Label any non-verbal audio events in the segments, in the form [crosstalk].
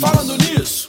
Falando nisso.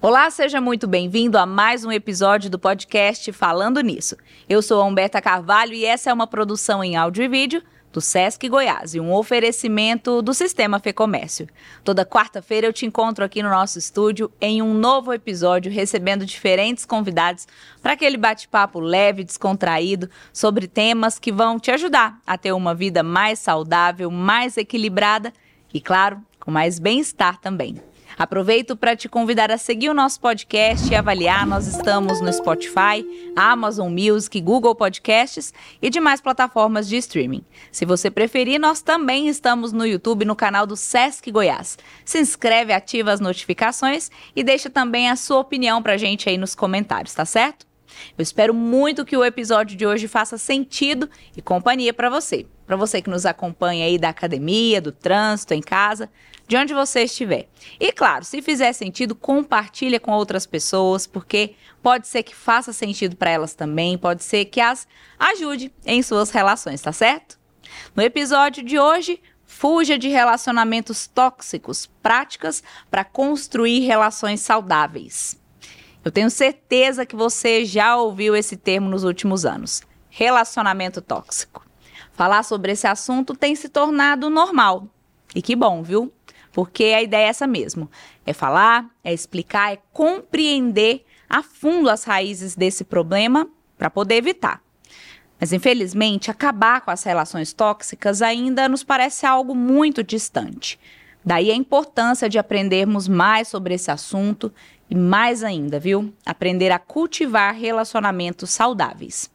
Olá, seja muito bem-vindo a mais um episódio do podcast Falando Nisso. Eu sou a Humberta Carvalho e essa é uma produção em áudio e vídeo do Sesc Goiás e um oferecimento do Sistema Fecomércio. Toda quarta-feira eu te encontro aqui no nosso estúdio em um novo episódio, recebendo diferentes convidados para aquele bate-papo leve, descontraído sobre temas que vão te ajudar a ter uma vida mais saudável, mais equilibrada e, claro, com mais bem-estar também. Aproveito para te convidar a seguir o nosso podcast e avaliar. Nós estamos no Spotify, Amazon Music, Google Podcasts e demais plataformas de streaming. Se você preferir, nós também estamos no YouTube, no canal do Sesc Goiás. Se inscreve, ativa as notificações e deixa também a sua opinião para a gente aí nos comentários, tá certo? Eu espero muito que o episódio de hoje faça sentido e companhia para você. Para você que nos acompanha aí da academia, do trânsito, em casa, de onde você estiver. E claro, se fizer sentido, compartilha com outras pessoas, porque pode ser que faça sentido para elas também, pode ser que as ajude em suas relações, tá certo? No episódio de hoje, fuja de relacionamentos tóxicos, práticas para construir relações saudáveis. Eu tenho certeza que você já ouviu esse termo nos últimos anos: relacionamento tóxico. Falar sobre esse assunto tem se tornado normal. E que bom, viu? Porque a ideia é essa mesmo: é falar, é explicar, é compreender a fundo as raízes desse problema para poder evitar. Mas infelizmente, acabar com as relações tóxicas ainda nos parece algo muito distante. Daí a importância de aprendermos mais sobre esse assunto e mais ainda, viu? Aprender a cultivar relacionamentos saudáveis.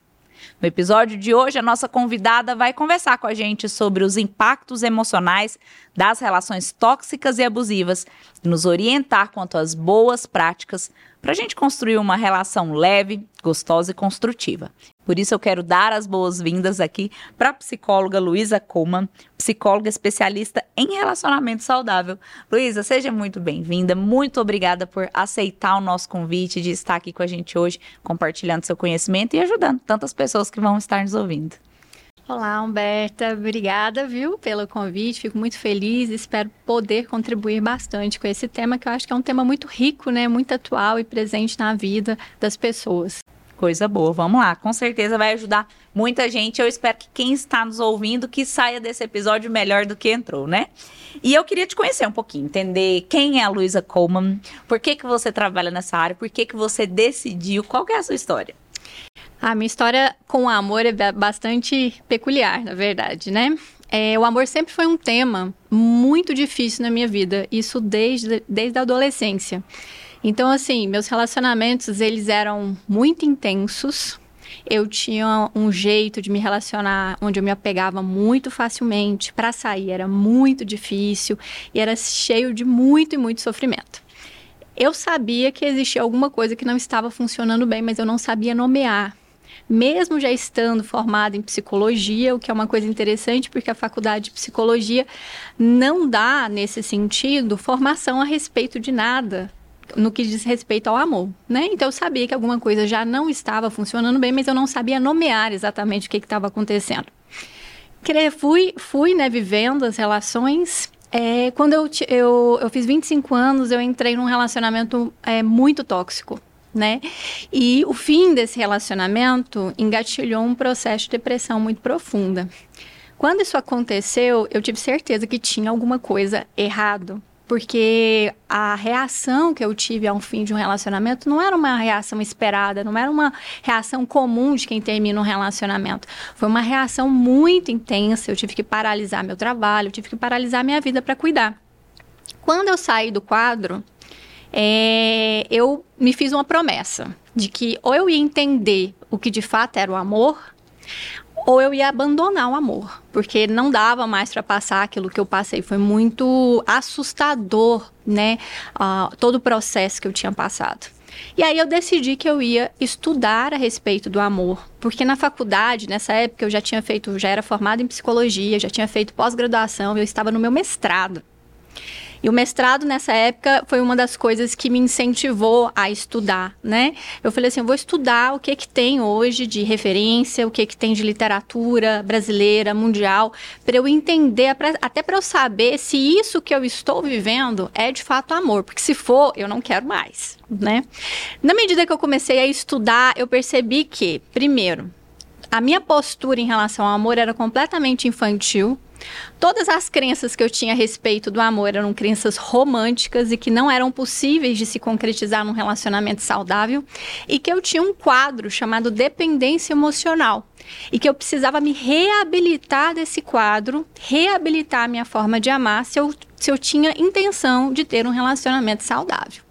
No episódio de hoje, a nossa convidada vai conversar com a gente sobre os impactos emocionais das relações tóxicas e abusivas e nos orientar quanto às boas práticas para a gente construir uma relação leve, gostosa e construtiva. Por isso eu quero dar as boas-vindas aqui para a psicóloga Luísa Coman, psicóloga especialista em relacionamento saudável. Luísa, seja muito bem-vinda. Muito obrigada por aceitar o nosso convite de estar aqui com a gente hoje, compartilhando seu conhecimento e ajudando tantas pessoas que vão estar nos ouvindo. Olá, Humberta. Obrigada, viu, pelo convite. Fico muito feliz. Espero poder contribuir bastante com esse tema, que eu acho que é um tema muito rico, né? Muito atual e presente na vida das pessoas. Coisa boa, vamos lá. Com certeza vai ajudar muita gente. Eu espero que quem está nos ouvindo que saia desse episódio melhor do que entrou, né? E eu queria te conhecer um pouquinho, entender quem é a Luísa Coleman, por que, que você trabalha nessa área, por que, que você decidiu, qual que é a sua história? A minha história com o amor é bastante peculiar, na verdade, né? É, o amor sempre foi um tema muito difícil na minha vida, isso desde, desde a adolescência. Então, assim, meus relacionamentos, eles eram muito intensos. Eu tinha um jeito de me relacionar onde eu me apegava muito facilmente. Para sair era muito difícil e era cheio de muito e muito sofrimento. Eu sabia que existia alguma coisa que não estava funcionando bem, mas eu não sabia nomear mesmo já estando formada em psicologia, o que é uma coisa interessante, porque a faculdade de psicologia não dá, nesse sentido, formação a respeito de nada no que diz respeito ao amor, né? Então eu sabia que alguma coisa já não estava funcionando bem, mas eu não sabia nomear exatamente o que estava acontecendo. Fui, fui né, vivendo as relações. É, quando eu, eu, eu fiz 25 anos, eu entrei num relacionamento é, muito tóxico né? E o fim desse relacionamento engatilhou um processo de depressão muito profunda. Quando isso aconteceu, eu tive certeza que tinha alguma coisa errado, porque a reação que eu tive ao fim de um relacionamento não era uma reação esperada, não era uma reação comum de quem termina um relacionamento. Foi uma reação muito intensa. Eu tive que paralisar meu trabalho, eu tive que paralisar minha vida para cuidar. Quando eu saí do quadro, é, eu me fiz uma promessa de que ou eu ia entender o que de fato era o amor, ou eu ia abandonar o amor, porque não dava mais para passar aquilo que eu passei. Foi muito assustador, né? Uh, todo o processo que eu tinha passado. E aí eu decidi que eu ia estudar a respeito do amor, porque na faculdade, nessa época, eu já tinha feito, já era formada em psicologia, já tinha feito pós-graduação, eu estava no meu mestrado. E o mestrado nessa época foi uma das coisas que me incentivou a estudar, né? Eu falei assim, eu vou estudar o que que tem hoje de referência, o que que tem de literatura brasileira, mundial, para eu entender, até para eu saber se isso que eu estou vivendo é de fato amor, porque se for, eu não quero mais, né? Na medida que eu comecei a estudar, eu percebi que, primeiro, a minha postura em relação ao amor era completamente infantil. Todas as crenças que eu tinha a respeito do amor eram crenças românticas e que não eram possíveis de se concretizar num relacionamento saudável, e que eu tinha um quadro chamado dependência emocional, e que eu precisava me reabilitar desse quadro, reabilitar a minha forma de amar se eu, se eu tinha intenção de ter um relacionamento saudável.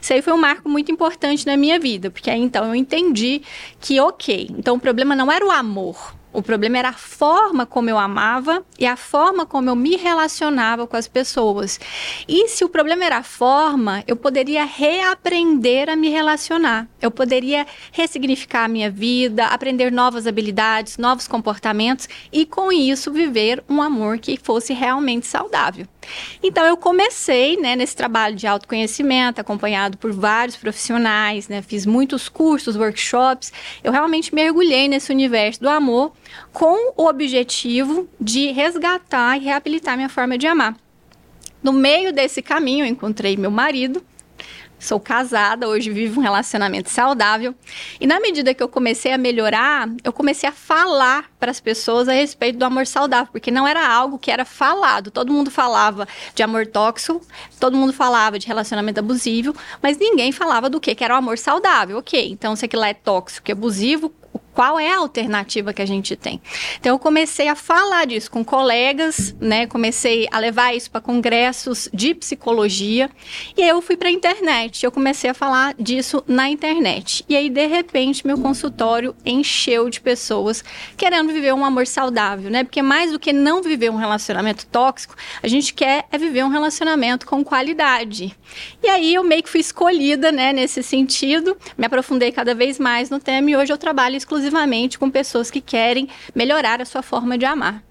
Isso aí foi um marco muito importante na minha vida, porque aí então eu entendi que, ok, então o problema não era o amor, o problema era a forma como eu amava e a forma como eu me relacionava com as pessoas. E se o problema era a forma, eu poderia reaprender a me relacionar. Eu poderia ressignificar a minha vida, aprender novas habilidades, novos comportamentos e com isso viver um amor que fosse realmente saudável. Então eu comecei, né, nesse trabalho de autoconhecimento, acompanhado por vários profissionais, né, fiz muitos cursos, workshops. Eu realmente mergulhei nesse universo do amor com o objetivo de resgatar e reabilitar minha forma de amar. No meio desse caminho, eu encontrei meu marido, Sou casada, hoje vivo um relacionamento saudável. E na medida que eu comecei a melhorar, eu comecei a falar para as pessoas a respeito do amor saudável, porque não era algo que era falado. Todo mundo falava de amor tóxico, todo mundo falava de relacionamento abusivo, mas ninguém falava do que, que era o amor saudável. Ok, então se aquilo lá é tóxico e abusivo, qual é a alternativa que a gente tem. Então eu comecei a falar disso com colegas, né? Comecei a levar isso para congressos de psicologia e aí eu fui para a internet. Eu comecei a falar disso na internet. E aí de repente meu consultório encheu de pessoas querendo viver um amor saudável, né? Porque mais do que não viver um relacionamento tóxico, a gente quer é viver um relacionamento com qualidade. E aí eu meio que fui escolhida, né, nesse sentido, me aprofundei cada vez mais no tema e hoje eu trabalho exclusivamente exclusivamente com pessoas que querem melhorar a sua forma de amar.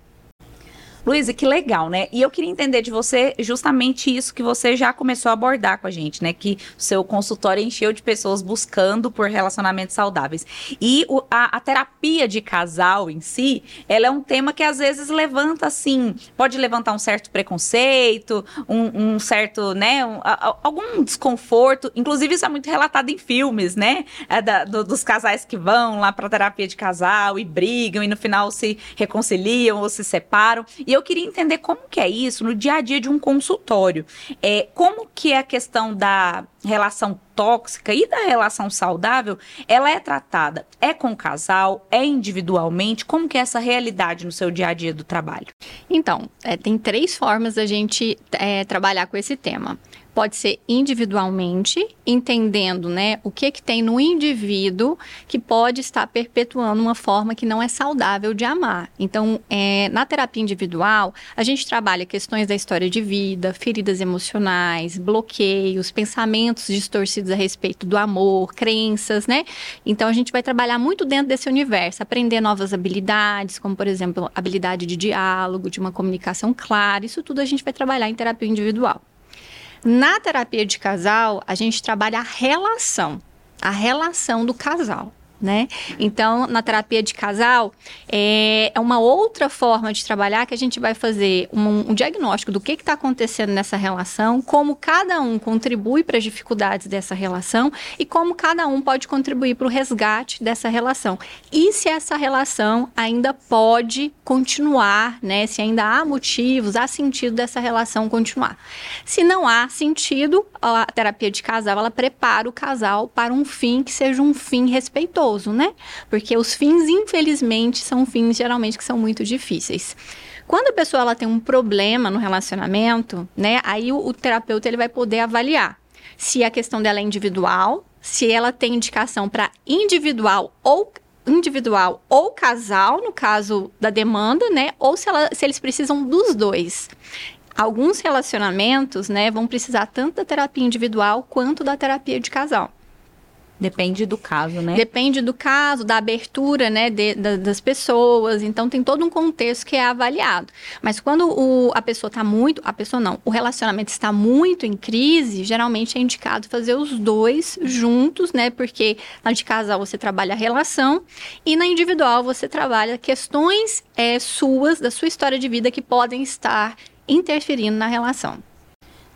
Luísa, que legal, né? E eu queria entender de você justamente isso que você já começou a abordar com a gente, né? Que o seu consultório encheu de pessoas buscando por relacionamentos saudáveis. E o, a, a, terapia de casal em si, ela é um tema que às vezes levanta, assim, pode levantar um certo preconceito, um, um certo, né? Um, a, algum desconforto. Inclusive, isso é muito relatado em filmes, né? É da, do, dos casais que vão lá para terapia de casal e brigam e no final se reconciliam ou se separam. E eu queria entender como que é isso no dia a dia de um consultório. É, como que é a questão da relação tóxica e da relação saudável, ela é tratada é com o casal, é individualmente? Como que é essa realidade no seu dia a dia do trabalho? Então, é, tem três formas da gente é, trabalhar com esse tema pode ser individualmente, entendendo, né, o que que tem no indivíduo que pode estar perpetuando uma forma que não é saudável de amar. Então, é, na terapia individual, a gente trabalha questões da história de vida, feridas emocionais, bloqueios, pensamentos distorcidos a respeito do amor, crenças, né? Então, a gente vai trabalhar muito dentro desse universo, aprender novas habilidades, como, por exemplo, habilidade de diálogo, de uma comunicação clara. Isso tudo a gente vai trabalhar em terapia individual. Na terapia de casal, a gente trabalha a relação, a relação do casal né? Então, na terapia de casal, é, é uma outra forma de trabalhar que a gente vai fazer um, um diagnóstico do que está acontecendo nessa relação, como cada um contribui para as dificuldades dessa relação e como cada um pode contribuir para o resgate dessa relação. E se essa relação ainda pode continuar, né? Se ainda há motivos, há sentido dessa relação continuar. Se não há sentido, a terapia de casal, ela prepara o casal para um fim que seja um fim respeitoso né? Porque os fins, infelizmente, são fins geralmente que são muito difíceis. Quando a pessoa ela tem um problema no relacionamento, né? Aí o, o terapeuta ele vai poder avaliar se a questão dela é individual, se ela tem indicação para individual ou individual ou casal, no caso da demanda, né? Ou se, ela, se eles precisam dos dois. Alguns relacionamentos, né, vão precisar tanto da terapia individual quanto da terapia de casal. Depende do caso, né? Depende do caso, da abertura, né, de, da, das pessoas. Então tem todo um contexto que é avaliado. Mas quando o, a pessoa está muito, a pessoa não, o relacionamento está muito em crise, geralmente é indicado fazer os dois juntos, né? Porque na de casal você trabalha a relação e na individual você trabalha questões é, suas, da sua história de vida que podem estar interferindo na relação.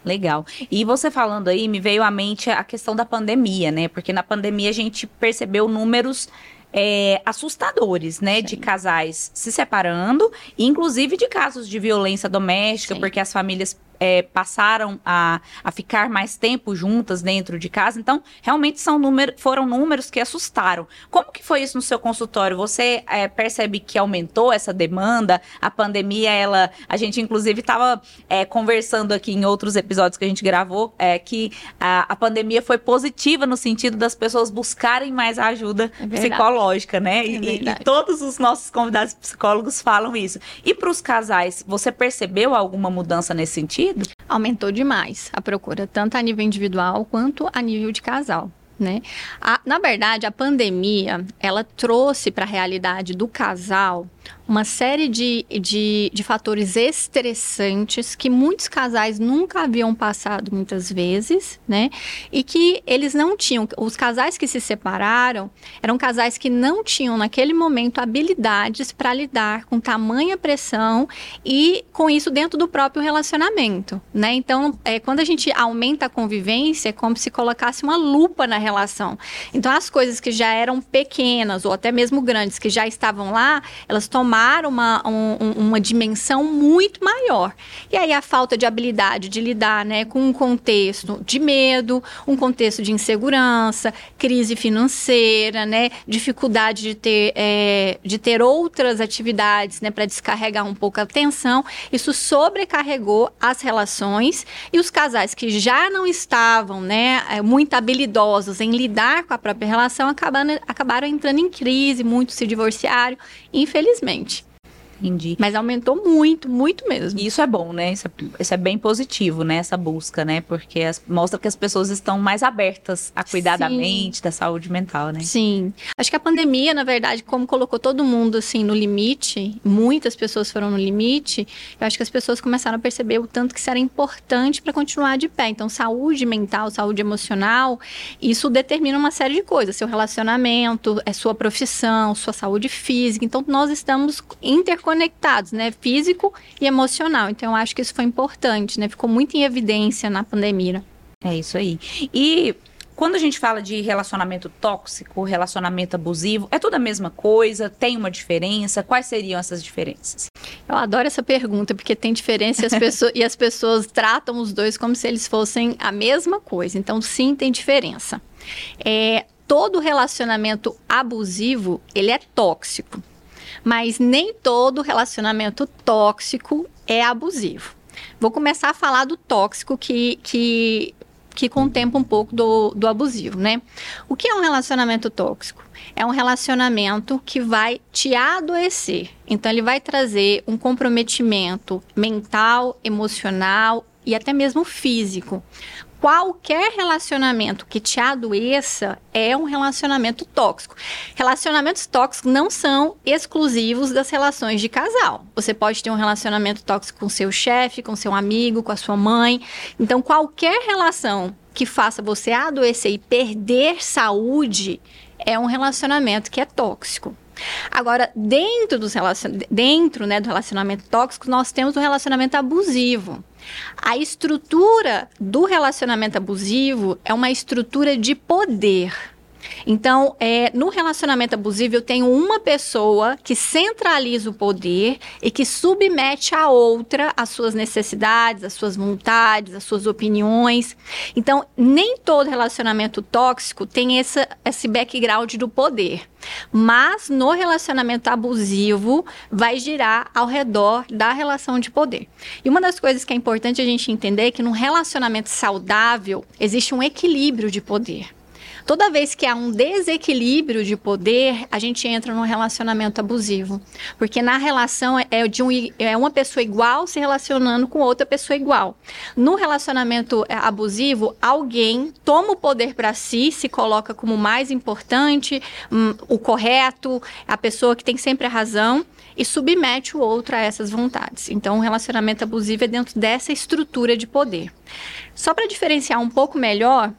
Legal. E você falando aí, me veio à mente a questão da pandemia, né? Porque na pandemia a gente percebeu números é, assustadores, né? Sim. De casais se separando, inclusive de casos de violência doméstica, Sim. porque as famílias é, passaram a, a ficar mais tempo juntas dentro de casa. Então, realmente são número, foram números que assustaram. Como que foi isso no seu consultório? Você é, percebe que aumentou essa demanda? A pandemia, ela, a gente inclusive estava é, conversando aqui em outros episódios que a gente gravou, é, que a, a pandemia foi positiva no sentido das pessoas buscarem mais ajuda é psicológica, né? E, e, e todos os nossos convidados psicólogos falam isso. E para os casais, você percebeu alguma mudança nesse sentido? Aumentou demais a procura, tanto a nível individual quanto a nível de casal. Né? A, na verdade, a pandemia ela trouxe para a realidade do casal uma série de, de, de, fatores estressantes que muitos casais nunca haviam passado muitas vezes, né? E que eles não tinham. Os casais que se separaram eram casais que não tinham, naquele momento, habilidades para lidar com tamanha pressão e com isso dentro do próprio relacionamento, né? Então, é, quando a gente aumenta a convivência, é como se colocasse uma lupa na relação. Então, as coisas que já eram pequenas ou até mesmo grandes, que já estavam lá, elas tomaram uma, um, uma dimensão muito maior. E aí a falta de habilidade de lidar né, com um contexto de medo, um contexto de insegurança, crise financeira, né, dificuldade de ter, é, de ter outras atividades né, para descarregar um pouco a atenção, isso sobrecarregou as relações e os casais que já não estavam né, é, muito habilidosos em lidar com a própria relação acabaram, acabaram entrando em crise, muitos se divorciaram, infelizmente. Entendi. Mas aumentou muito, muito mesmo. E isso é bom, né? Isso é, isso é bem positivo, né? Essa busca, né? Porque as, mostra que as pessoas estão mais abertas a cuidar Sim. da mente, da saúde mental, né? Sim. Acho que a pandemia, na verdade, como colocou todo mundo assim no limite, muitas pessoas foram no limite, eu acho que as pessoas começaram a perceber o tanto que isso era importante para continuar de pé. Então, saúde mental, saúde emocional, isso determina uma série de coisas. Seu relacionamento, é sua profissão, sua saúde física. Então, nós estamos interconectados conectados, né? Físico e emocional. Então, eu acho que isso foi importante, né? Ficou muito em evidência na pandemia. É isso aí. E quando a gente fala de relacionamento tóxico, relacionamento abusivo, é tudo a mesma coisa? Tem uma diferença? Quais seriam essas diferenças? Eu adoro essa pergunta, porque tem diferença e as, pessoas, [laughs] e as pessoas tratam os dois como se eles fossem a mesma coisa. Então, sim, tem diferença. É, todo relacionamento abusivo, ele é tóxico. Mas nem todo relacionamento tóxico é abusivo. Vou começar a falar do tóxico que, que, que contempla um pouco do, do abusivo, né? O que é um relacionamento tóxico? É um relacionamento que vai te adoecer. Então, ele vai trazer um comprometimento mental, emocional e até mesmo físico qualquer relacionamento que te adoeça é um relacionamento tóxico. Relacionamentos tóxicos não são exclusivos das relações de casal. Você pode ter um relacionamento tóxico com seu chefe, com seu amigo, com a sua mãe. Então, qualquer relação que faça você adoecer e perder saúde é um relacionamento que é tóxico. Agora, dentro, dos relacion... dentro né, do relacionamento tóxico, nós temos o relacionamento abusivo. A estrutura do relacionamento abusivo é uma estrutura de poder. Então, é, no relacionamento abusivo, eu tenho uma pessoa que centraliza o poder e que submete a outra as suas necessidades, as suas vontades, as suas opiniões. Então, nem todo relacionamento tóxico tem essa, esse background do poder. Mas no relacionamento abusivo, vai girar ao redor da relação de poder. E uma das coisas que é importante a gente entender é que no relacionamento saudável existe um equilíbrio de poder. Toda vez que há um desequilíbrio de poder, a gente entra num relacionamento abusivo. Porque na relação é, de um, é uma pessoa igual se relacionando com outra pessoa igual. No relacionamento é, abusivo, alguém toma o poder para si, se coloca como mais importante, hum, o correto, a pessoa que tem sempre a razão e submete o outro a essas vontades. Então, o relacionamento abusivo é dentro dessa estrutura de poder. Só para diferenciar um pouco melhor,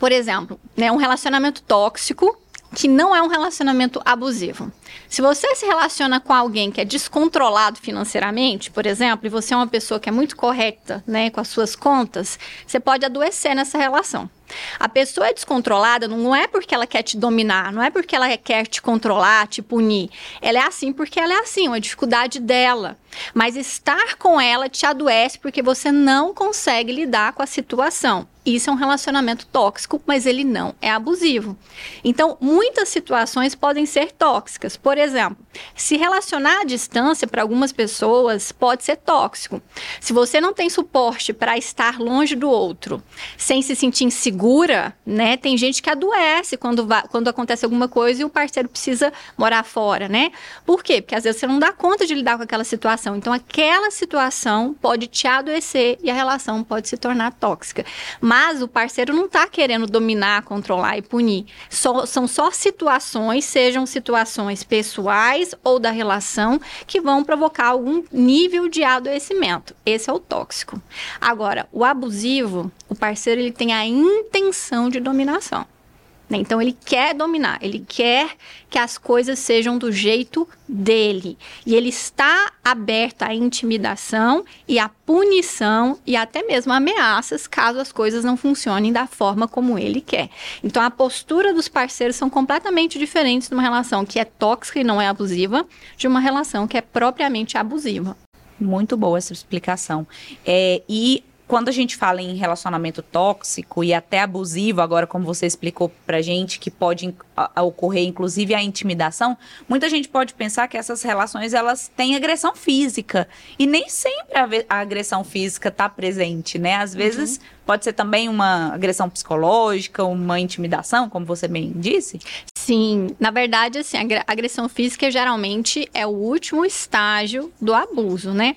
por exemplo, né, um relacionamento tóxico que não é um relacionamento abusivo. Se você se relaciona com alguém que é descontrolado financeiramente, por exemplo, e você é uma pessoa que é muito correta, né, com as suas contas, você pode adoecer nessa relação. A pessoa é descontrolada não é porque ela quer te dominar, não é porque ela quer te controlar, te punir. Ela é assim porque ela é assim, uma dificuldade dela. Mas estar com ela te adoece porque você não consegue lidar com a situação. Isso é um relacionamento tóxico, mas ele não é abusivo. Então, muitas situações podem ser tóxicas. Por exemplo, se relacionar à distância para algumas pessoas pode ser tóxico. Se você não tem suporte para estar longe do outro, sem se sentir insegura, né? Tem gente que adoece quando, quando acontece alguma coisa e o parceiro precisa morar fora, né? Por quê? Porque às vezes você não dá conta de lidar com aquela situação. Então, aquela situação pode te adoecer e a relação pode se tornar tóxica. Mas o parceiro não está querendo dominar, controlar e punir. Só, são só situações, sejam situações pessoais ou da relação, que vão provocar algum nível de adoecimento. Esse é o tóxico. Agora, o abusivo, o parceiro ele tem a intenção de dominação. Né? Então ele quer dominar, ele quer que as coisas sejam do jeito dele. E ele está aberto à intimidação e à punição e até mesmo ameaças caso as coisas não funcionem da forma como ele quer. Então a postura dos parceiros são completamente diferentes numa relação que é tóxica e não é abusiva, de uma relação que é propriamente abusiva. Muito boa essa explicação. É, e quando a gente fala em relacionamento tóxico e até abusivo, agora como você explicou pra gente, que pode ocorrer inclusive a intimidação, muita gente pode pensar que essas relações elas têm agressão física e nem sempre a, a agressão física está presente, né? Às vezes uhum. pode ser também uma agressão psicológica, uma intimidação, como você bem disse. Sim, na verdade, assim, a agressão física geralmente é o último estágio do abuso, né?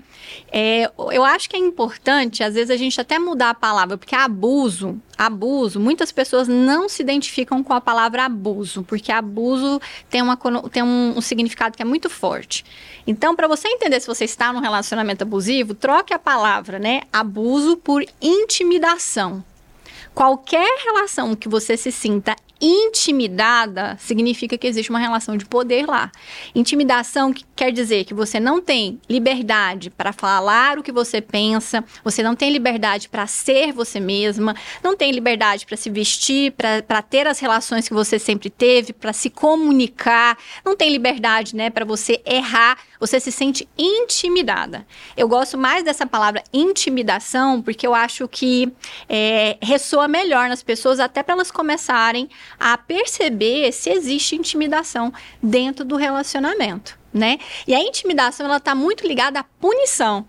É, eu acho que é importante, às vezes, a gente até mudar a palavra, porque abuso, abuso, muitas pessoas não se identificam com a palavra abuso, porque abuso tem, uma, tem um, um significado que é muito forte. Então, para você entender se você está num relacionamento abusivo, troque a palavra, né? Abuso por intimidação. Qualquer relação que você se sinta intimidada significa que existe uma relação de poder lá. Intimidação quer dizer que você não tem liberdade para falar o que você pensa, você não tem liberdade para ser você mesma, não tem liberdade para se vestir, para ter as relações que você sempre teve, para se comunicar, não tem liberdade, né, para você errar, você se sente intimidada. Eu gosto mais dessa palavra intimidação porque eu acho que é, ressoa melhor nas pessoas, até para elas começarem a perceber se existe intimidação dentro do relacionamento, né? E a intimidação ela está muito ligada à punição.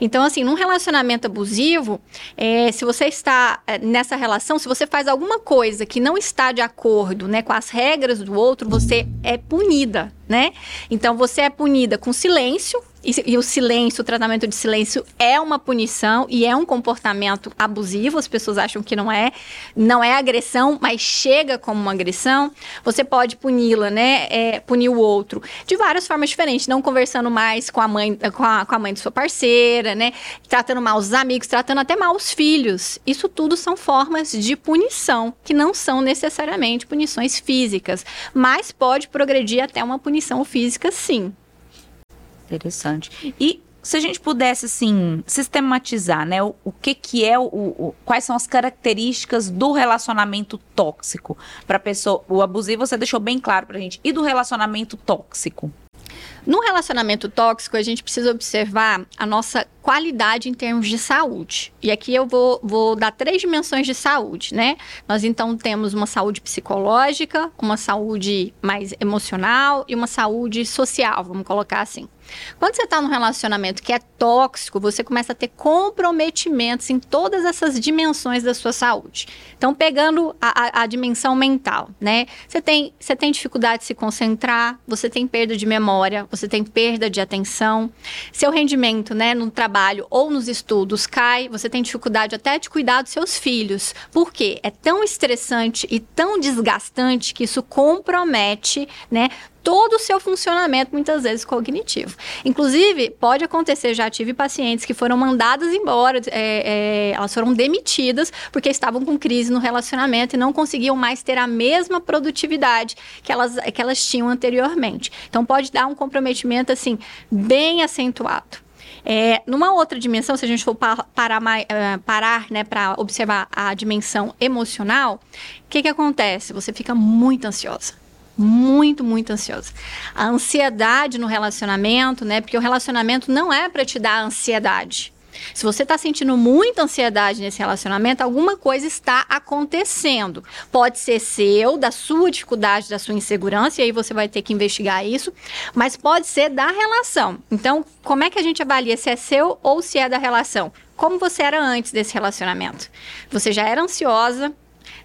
Então, assim, num relacionamento abusivo, é, se você está é, nessa relação, se você faz alguma coisa que não está de acordo né, com as regras do outro, você é punida, né? Então, você é punida com silêncio, e, e, o silêncio, o tratamento de silêncio é uma punição e é um comportamento abusivo. As pessoas acham que não é, não é agressão, mas chega como uma agressão. Você pode puni-la, né? É, punir o outro de várias formas diferentes, não conversando mais com a mãe, com a, com a mãe de sua parceira, né? Tratando mal os amigos, tratando até mal os filhos. Isso tudo são formas de punição que não são necessariamente punições físicas, mas pode progredir até uma punição física, sim. Interessante. E se a gente pudesse assim sistematizar, né, o, o que que é o, o, quais são as características do relacionamento tóxico para pessoa, o abusivo você deixou bem claro para a gente e do relacionamento tóxico. No relacionamento tóxico, a gente precisa observar a nossa qualidade em termos de saúde. E aqui eu vou, vou dar três dimensões de saúde, né? Nós então temos uma saúde psicológica, uma saúde mais emocional e uma saúde social, vamos colocar assim. Quando você está num relacionamento que é tóxico, você começa a ter comprometimentos em todas essas dimensões da sua saúde. Então, pegando a, a, a dimensão mental, né? Você tem, você tem dificuldade de se concentrar, você tem perda de memória, você tem perda de atenção, seu rendimento, né, no trabalho ou nos estudos cai, você tem dificuldade até de cuidar dos seus filhos. Por quê? É tão estressante e tão desgastante que isso compromete, né, todo o seu funcionamento, muitas vezes cognitivo. Inclusive, pode acontecer, já tive pacientes que foram mandadas embora, é, é, elas foram demitidas porque estavam com crise no relacionamento e não conseguiam mais ter a mesma produtividade que elas, que elas tinham anteriormente. Então, pode dar um comprometimento, assim, bem acentuado. É, numa outra dimensão, se a gente for parar, uh, parar né, para observar a dimensão emocional, o que, que acontece? Você fica muito ansiosa muito, muito ansiosa. A ansiedade no relacionamento, né? Porque o relacionamento não é para te dar ansiedade. Se você está sentindo muita ansiedade nesse relacionamento, alguma coisa está acontecendo. Pode ser seu, da sua dificuldade, da sua insegurança, e aí você vai ter que investigar isso, mas pode ser da relação. Então, como é que a gente avalia se é seu ou se é da relação? Como você era antes desse relacionamento? Você já era ansiosa,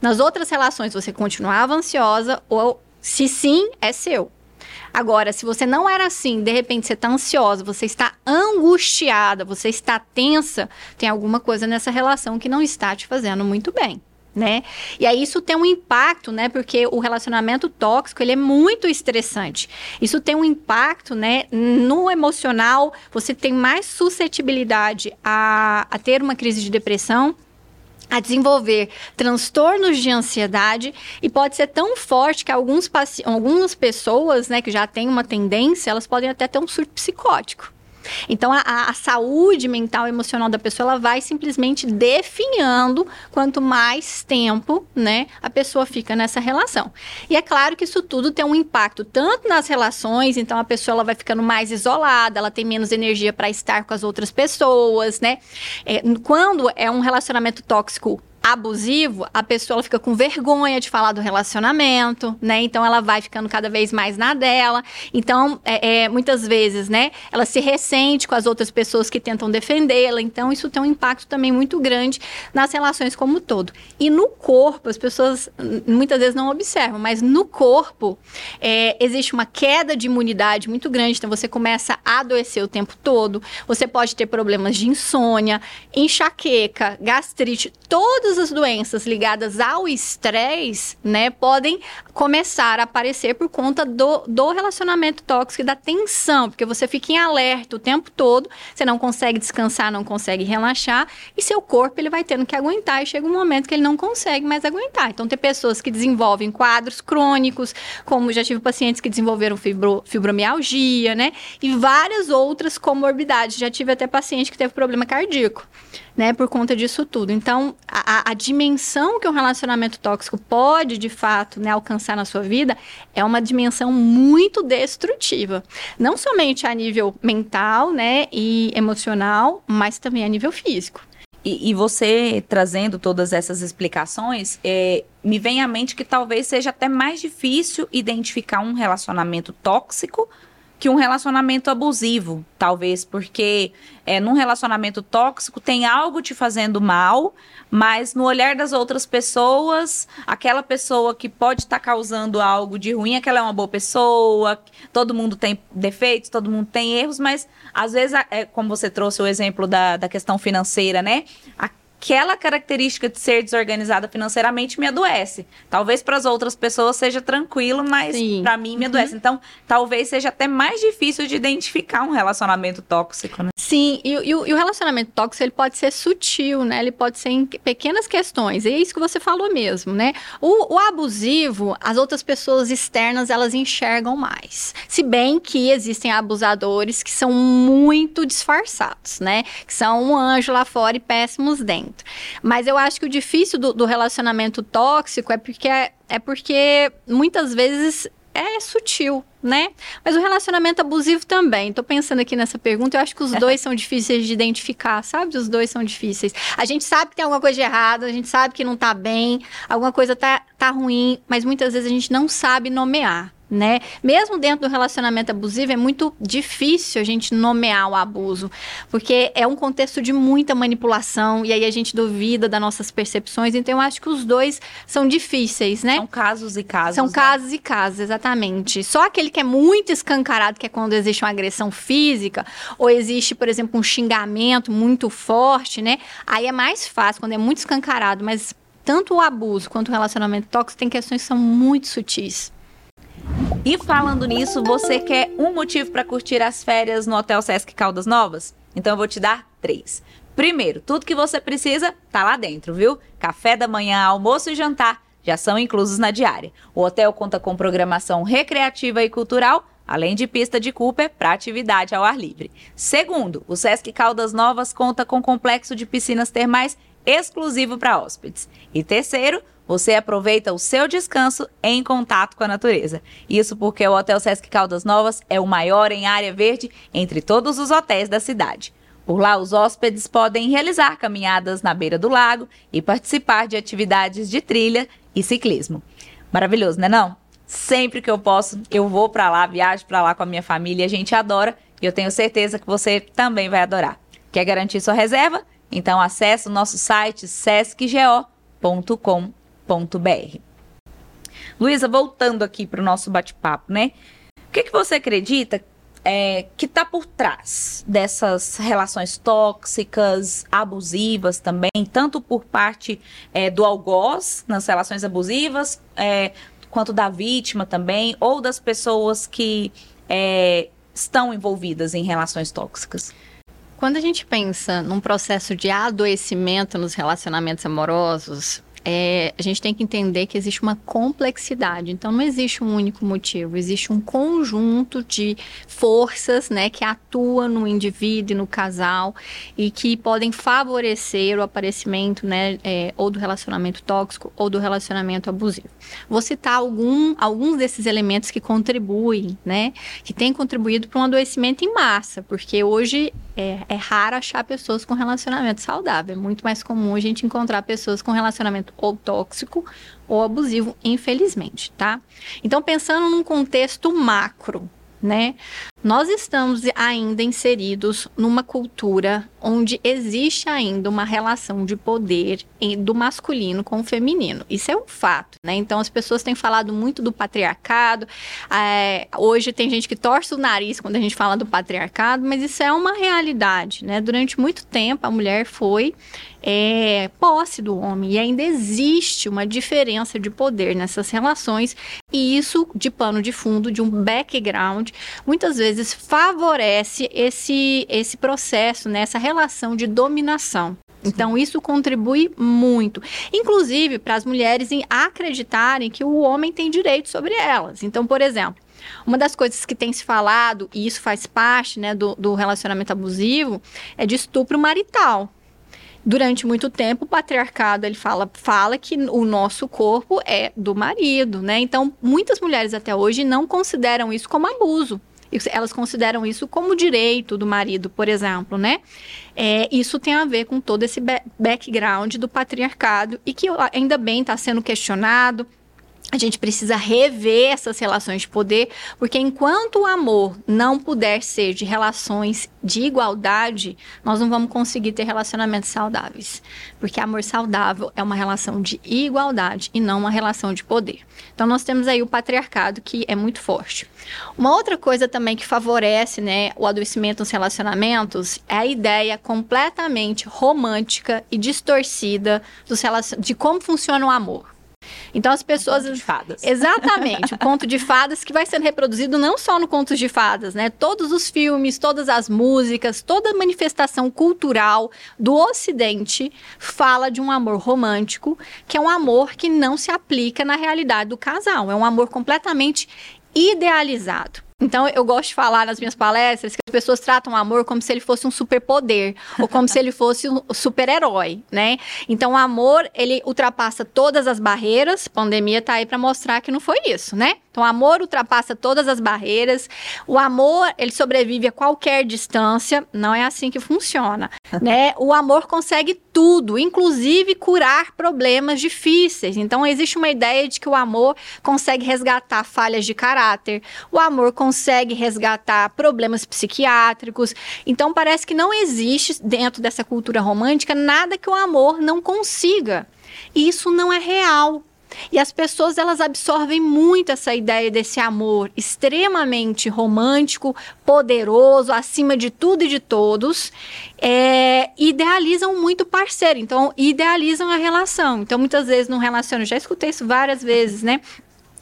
nas outras relações você continuava ansiosa ou se sim, é seu. Agora, se você não era assim, de repente você está ansiosa, você está angustiada, você está tensa, tem alguma coisa nessa relação que não está te fazendo muito bem. Né? E aí isso tem um impacto, né? Porque o relacionamento tóxico, ele é muito estressante. Isso tem um impacto, né? No emocional, você tem mais suscetibilidade a, a ter uma crise de depressão, a desenvolver transtornos de ansiedade e pode ser tão forte que alguns algumas pessoas, né, que já têm uma tendência, elas podem até ter um surto psicótico. Então, a, a, saúde mental e emocional da pessoa, ela vai simplesmente definhando quanto mais tempo, né, a pessoa fica nessa relação. E é claro que isso tudo tem um impacto tanto nas relações, então a pessoa ela vai ficando mais isolada, ela tem menos energia para estar com as outras pessoas, né? É, quando é um relacionamento tóxico abusivo, a pessoa fica com vergonha de falar do relacionamento, né? Então ela vai ficando cada vez mais na dela. Então, é, é, muitas vezes, né? Ela se ressente com as outras pessoas que tentam defendê-la. Então, isso tem um impacto também muito grande nas relações como um todo. E no corpo, as pessoas muitas vezes não observam, mas no corpo é, existe uma queda de imunidade muito grande. Então, você começa a adoecer o tempo todo. Você pode ter problemas de insônia, enxaqueca, gastrite, todos todas as doenças ligadas ao estresse, né, podem começar a aparecer por conta do, do relacionamento tóxico e da tensão, porque você fica em alerta o tempo todo, você não consegue descansar, não consegue relaxar, e seu corpo ele vai tendo que aguentar, e chega um momento que ele não consegue mais aguentar. Então, tem pessoas que desenvolvem quadros crônicos, como já tive pacientes que desenvolveram fibro, fibromialgia, né, e várias outras comorbidades. Já tive até paciente que teve problema cardíaco né, por conta disso tudo. Então, a, a, dimensão que um relacionamento tóxico pode, de fato, né, alcançar na sua vida é uma dimensão muito destrutiva. Não somente a nível mental, né, e emocional, mas também a nível físico. E, e você trazendo todas essas explicações, é, me vem à mente que talvez seja até mais difícil identificar um relacionamento tóxico que um relacionamento abusivo, talvez, porque é, num relacionamento tóxico tem algo te fazendo mal, mas no olhar das outras pessoas, aquela pessoa que pode estar tá causando algo de ruim, aquela é uma boa pessoa, todo mundo tem defeitos, todo mundo tem erros, mas às vezes, é, como você trouxe o exemplo da, da questão financeira, né? A, aquela característica de ser desorganizada financeiramente me adoece. Talvez para as outras pessoas seja tranquilo, mas para mim me adoece. Uhum. Então, talvez seja até mais difícil de identificar um relacionamento tóxico, né? Sim, e, e, e, o relacionamento tóxico ele pode ser sutil, né? Ele pode ser em pequenas questões. E é isso que você falou mesmo, né? O, o abusivo, as outras pessoas externas elas enxergam mais. Se bem que existem abusadores que são muito disfarçados, né? Que são um anjo lá fora e péssimos dentro. Mas eu acho que o difícil do, do relacionamento tóxico é porque, é porque muitas vezes é sutil, né? Mas o relacionamento abusivo também. Tô pensando aqui nessa pergunta, eu acho que os dois [laughs] são difíceis de identificar, sabe? Os dois são difíceis. A gente sabe que tem alguma coisa de errado, a gente sabe que não tá bem, alguma coisa tá, tá ruim, mas muitas vezes a gente não sabe nomear né? Mesmo dentro do relacionamento abusivo, é muito difícil a gente nomear o abuso, porque é um contexto de muita manipulação e aí a gente duvida das nossas percepções. Então, eu acho que os dois são difíceis, né? São casos e casos. São né? casos e casos, exatamente. Só aquele que é muito escancarado, que é quando existe uma agressão física, ou existe, por exemplo, um xingamento muito forte, né? Aí é mais fácil, quando é muito escancarado, mas tanto o abuso quanto o relacionamento tóxico tem questões que são muito sutis. E falando nisso, você quer um motivo para curtir as férias no Hotel Sesc Caldas Novas? Então eu vou te dar três. Primeiro, tudo que você precisa tá lá dentro, viu? Café da manhã, almoço e jantar já são inclusos na diária. O hotel conta com programação recreativa e cultural, além de pista de Cooper para atividade ao ar livre. Segundo, o Sesc Caldas Novas conta com complexo de piscinas termais exclusivo para hóspedes. E terceiro, você aproveita o seu descanso em contato com a natureza. Isso porque o Hotel Sesc Caldas Novas é o maior em área verde entre todos os hotéis da cidade. Por lá, os hóspedes podem realizar caminhadas na beira do lago e participar de atividades de trilha e ciclismo. Maravilhoso, né não? Sempre que eu posso, eu vou para lá, viajo para lá com a minha família, a gente adora e eu tenho certeza que você também vai adorar. Quer garantir sua reserva? Então acesse o nosso site sescgo.com www.cultura.br. Luísa, voltando aqui para o nosso bate-papo, né? O que, que você acredita é, que está por trás dessas relações tóxicas, abusivas também, tanto por parte é, do algoz nas relações abusivas, é, quanto da vítima também, ou das pessoas que é, estão envolvidas em relações tóxicas? Quando a gente pensa num processo de adoecimento nos relacionamentos amorosos, é, a gente tem que entender que existe uma complexidade. Então, não existe um único motivo, existe um conjunto de forças né, que atuam no indivíduo e no casal e que podem favorecer o aparecimento né, é, ou do relacionamento tóxico ou do relacionamento abusivo. Vou citar algum, alguns desses elementos que contribuem, né, que têm contribuído para um adoecimento em massa, porque hoje é, é raro achar pessoas com relacionamento saudável. É muito mais comum a gente encontrar pessoas com relacionamento ou tóxico ou abusivo, infelizmente, tá? Então, pensando num contexto macro, né? Nós estamos ainda inseridos numa cultura onde existe ainda uma relação de poder do masculino com o feminino. Isso é um fato, né? Então as pessoas têm falado muito do patriarcado. É, hoje tem gente que torce o nariz quando a gente fala do patriarcado, mas isso é uma realidade, né? Durante muito tempo a mulher foi é, posse do homem e ainda existe uma diferença de poder nessas relações e isso de pano de fundo de um background muitas vezes favorece esse, esse processo, né, essa relação de dominação. Então, isso contribui muito. Inclusive, para as mulheres acreditarem que o homem tem direito sobre elas. Então, por exemplo, uma das coisas que tem se falado, e isso faz parte né, do, do relacionamento abusivo, é de estupro marital durante muito tempo o patriarcado ele fala, fala que o nosso corpo é do marido, né? Então muitas mulheres até hoje não consideram isso como abuso elas consideram isso como direito do marido, por exemplo, né? É, isso tem a ver com todo esse background do patriarcado e que ainda bem está sendo questionado, a gente precisa rever essas relações de poder, porque enquanto o amor não puder ser de relações de igualdade, nós não vamos conseguir ter relacionamentos saudáveis. Porque amor saudável é uma relação de igualdade e não uma relação de poder. Então nós temos aí o patriarcado que é muito forte. Uma outra coisa também que favorece, né, o adoecimento nos relacionamentos é a ideia completamente romântica e distorcida dos relacion... de como funciona o amor. Então as pessoas. conto de fadas. Exatamente, o conto de fadas que vai sendo reproduzido não só no Contos de Fadas, né? Todos os filmes, todas as músicas, toda manifestação cultural do Ocidente fala de um amor romântico, que é um amor que não se aplica na realidade do casal. É um amor completamente idealizado. Então, eu gosto de falar nas minhas palestras que as pessoas tratam o amor como se ele fosse um superpoder, ou como se ele [laughs] fosse um super-herói, né? Então, o amor, ele ultrapassa todas as barreiras. A pandemia tá aí para mostrar que não foi isso, né? Então, o amor ultrapassa todas as barreiras. O amor, ele sobrevive a qualquer distância. Não é assim que funciona, [laughs] né? O amor consegue tudo, inclusive curar problemas difíceis. Então, existe uma ideia de que o amor consegue resgatar falhas de caráter. O amor consegue resgatar problemas psiquiátricos. Então, parece que não existe dentro dessa cultura romântica nada que o amor não consiga. E isso não é real. E as pessoas elas absorvem muito essa ideia desse amor extremamente romântico, poderoso, acima de tudo e de todos, é, idealizam muito o parceiro, então idealizam a relação. Então muitas vezes no relacionamento, já escutei isso várias vezes, né?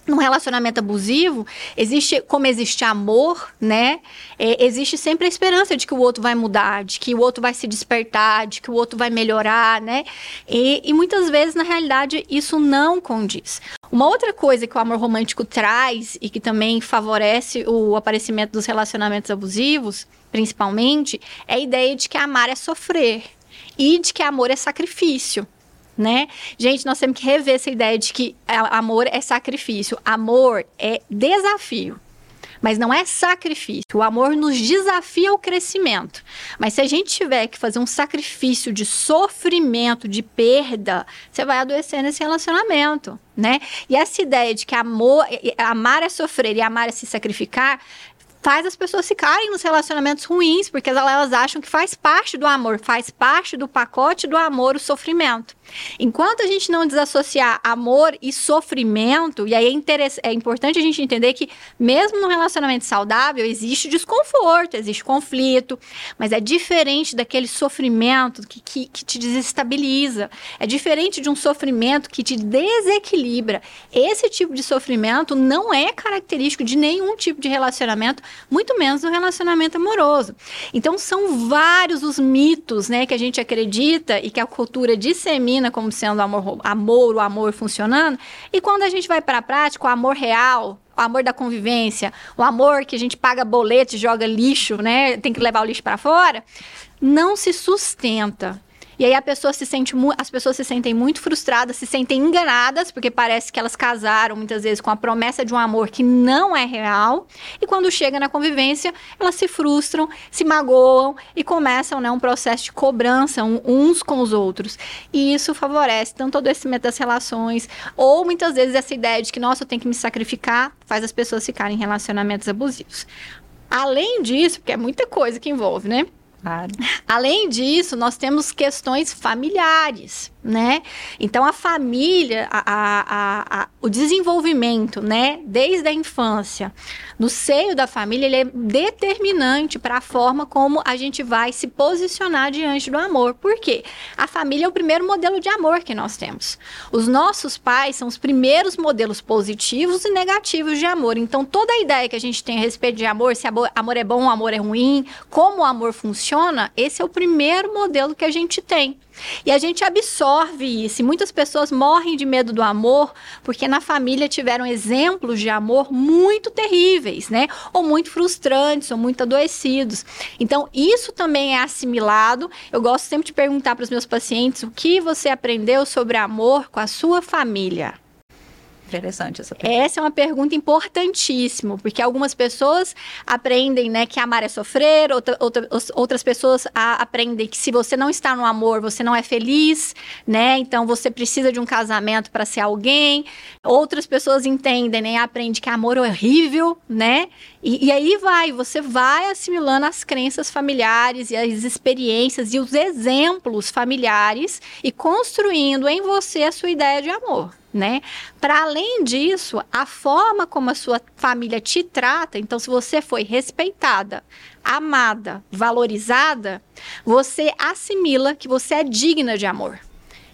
Num relacionamento abusivo, existe, como existe amor, né? É, existe sempre a esperança de que o outro vai mudar, de que o outro vai se despertar, de que o outro vai melhorar, né? E, e muitas vezes, na realidade, isso não condiz. Uma outra coisa que o amor romântico traz e que também favorece o aparecimento dos relacionamentos abusivos, principalmente, é a ideia de que amar é sofrer e de que amor é sacrifício né? Gente, nós temos que rever essa ideia de que amor é sacrifício. Amor é desafio. Mas não é sacrifício. O amor nos desafia ao crescimento. Mas se a gente tiver que fazer um sacrifício de sofrimento, de perda, você vai adoecer nesse relacionamento, né? E essa ideia de que amor, amar é sofrer e amar é se sacrificar, faz as pessoas ficarem nos relacionamentos ruins, porque elas acham que faz parte do amor, faz parte do pacote do amor o sofrimento. Enquanto a gente não desassociar amor e sofrimento, e aí é, é importante a gente entender que, mesmo no relacionamento saudável, existe desconforto, existe conflito, mas é diferente daquele sofrimento que, que, que te desestabiliza, é diferente de um sofrimento que te desequilibra. Esse tipo de sofrimento não é característico de nenhum tipo de relacionamento, muito menos do relacionamento amoroso. Então, são vários os mitos né, que a gente acredita e que a cultura dissemina como sendo amor, amor, o amor funcionando. E quando a gente vai para a prática, o amor real, o amor da convivência, o amor que a gente paga boleto, joga lixo, né? Tem que levar o lixo para fora, não se sustenta. E aí a pessoa se sente as pessoas se sentem muito frustradas, se sentem enganadas, porque parece que elas casaram muitas vezes com a promessa de um amor que não é real. E quando chega na convivência, elas se frustram, se magoam e começam né, um processo de cobrança uns com os outros. E isso favorece tanto o adoecimento das relações, ou muitas vezes essa ideia de que, nossa, eu tenho que me sacrificar, faz as pessoas ficarem em relacionamentos abusivos. Além disso, porque é muita coisa que envolve, né? Claro. Além disso, nós temos questões familiares né? Então a família, a, a, a, o desenvolvimento, né, desde a infância, no seio da família, ele é determinante para a forma como a gente vai se posicionar diante do amor. Por quê? A família é o primeiro modelo de amor que nós temos. Os nossos pais são os primeiros modelos positivos e negativos de amor. Então toda a ideia que a gente tem a respeito de amor, se amor é bom, amor é ruim, como o amor funciona, esse é o primeiro modelo que a gente tem. E a gente absorve isso. E muitas pessoas morrem de medo do amor porque na família tiveram exemplos de amor muito terríveis, né? Ou muito frustrantes, ou muito adoecidos. Então, isso também é assimilado. Eu gosto sempre de perguntar para os meus pacientes o que você aprendeu sobre amor com a sua família. Interessante essa pergunta. Essa é uma pergunta importantíssima, porque algumas pessoas aprendem né, que amar é sofrer, outra, outra, outras pessoas a, aprendem que se você não está no amor, você não é feliz, né? Então você precisa de um casamento para ser alguém. Outras pessoas entendem, né? Aprendem que amor é horrível, né? E, e aí vai, você vai assimilando as crenças familiares e as experiências e os exemplos familiares e construindo em você a sua ideia de amor né? Para além disso, a forma como a sua família te trata, então se você foi respeitada, amada, valorizada, você assimila que você é digna de amor,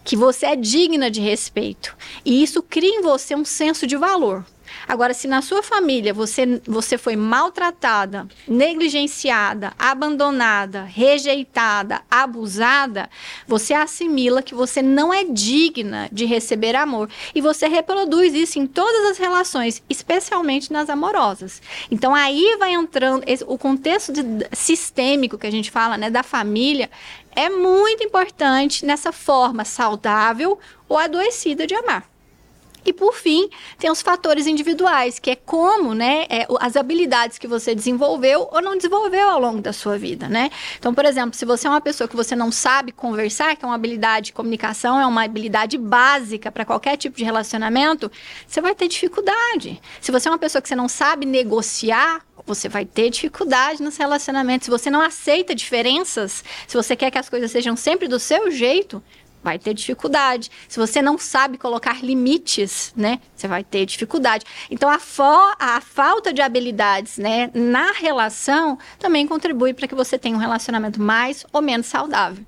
que você é digna de respeito. E isso cria em você um senso de valor. Agora, se na sua família você, você foi maltratada, negligenciada, abandonada, rejeitada, abusada, você assimila que você não é digna de receber amor. E você reproduz isso em todas as relações, especialmente nas amorosas. Então, aí vai entrando esse, o contexto de, sistêmico que a gente fala, né, da família, é muito importante nessa forma saudável ou adoecida de amar. E por fim, tem os fatores individuais, que é como, né, é, as habilidades que você desenvolveu ou não desenvolveu ao longo da sua vida, né? Então, por exemplo, se você é uma pessoa que você não sabe conversar, que é uma habilidade de comunicação, é uma habilidade básica para qualquer tipo de relacionamento, você vai ter dificuldade. Se você é uma pessoa que você não sabe negociar, você vai ter dificuldade nos relacionamentos. Se você não aceita diferenças, se você quer que as coisas sejam sempre do seu jeito, vai ter dificuldade. Se você não sabe colocar limites, né, você vai ter dificuldade. Então, a, a falta de habilidades, né, na relação também contribui para que você tenha um relacionamento mais ou menos saudável.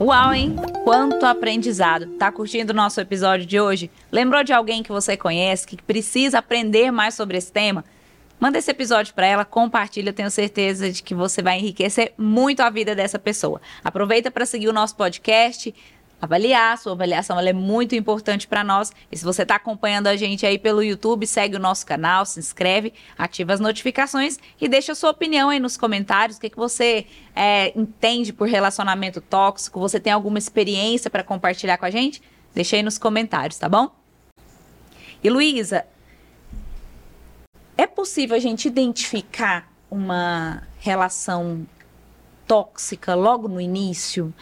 Uau, hein? Quanto aprendizado! Tá curtindo o nosso episódio de hoje? Lembrou de alguém que você conhece que precisa aprender mais sobre esse tema? Manda esse episódio para ela, compartilha, tenho certeza de que você vai enriquecer muito a vida dessa pessoa. Aproveita para seguir o nosso podcast, avaliar, sua avaliação ela é muito importante para nós. E se você está acompanhando a gente aí pelo YouTube, segue o nosso canal, se inscreve, ativa as notificações e deixa a sua opinião aí nos comentários. O que, que você é, entende por relacionamento tóxico? Você tem alguma experiência para compartilhar com a gente? Deixa aí nos comentários, tá bom? E Luísa, é possível a gente identificar uma relação tóxica logo no início?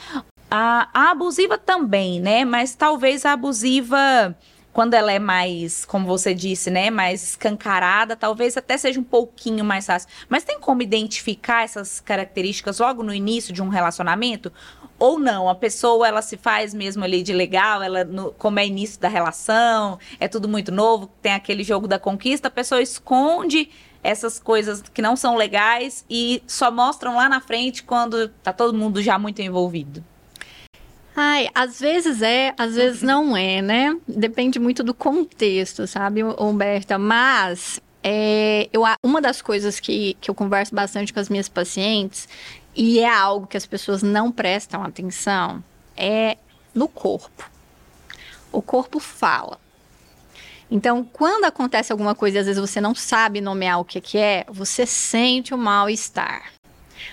A, a abusiva também, né? Mas talvez a abusiva quando ela é mais, como você disse, né, mais escancarada, talvez até seja um pouquinho mais fácil. Mas tem como identificar essas características logo no início de um relacionamento? Ou não? A pessoa ela se faz mesmo ali de legal, ela no, como é início da relação, é tudo muito novo, tem aquele jogo da conquista, a pessoa esconde essas coisas que não são legais e só mostram lá na frente quando tá todo mundo já muito envolvido. Ai, às vezes é, às vezes não é, né? Depende muito do contexto, sabe, Humberta? Mas é, eu, uma das coisas que, que eu converso bastante com as minhas pacientes, e é algo que as pessoas não prestam atenção, é no corpo. O corpo fala. Então, quando acontece alguma coisa e às vezes você não sabe nomear o que, que é, você sente o mal-estar.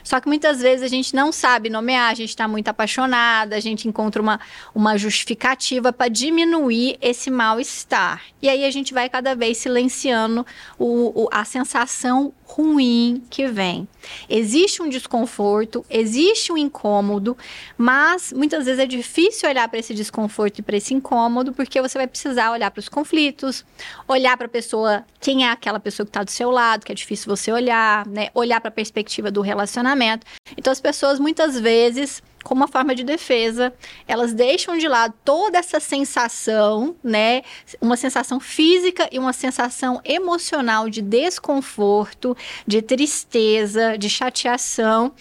Só que muitas vezes a gente não sabe nomear, a gente está muito apaixonada, a gente encontra uma, uma justificativa para diminuir esse mal-estar. E aí a gente vai cada vez silenciando o, o, a sensação ruim que vem. Existe um desconforto, existe um incômodo, mas muitas vezes é difícil olhar para esse desconforto e para esse incômodo, porque você vai precisar olhar para os conflitos, olhar para a pessoa, quem é aquela pessoa que está do seu lado, que é difícil você olhar, né? Olhar para a perspectiva do relacionamento. Então as pessoas muitas vezes como uma forma de defesa, elas deixam de lado toda essa sensação, né? Uma sensação física e uma sensação emocional de desconforto, de tristeza, de chateação,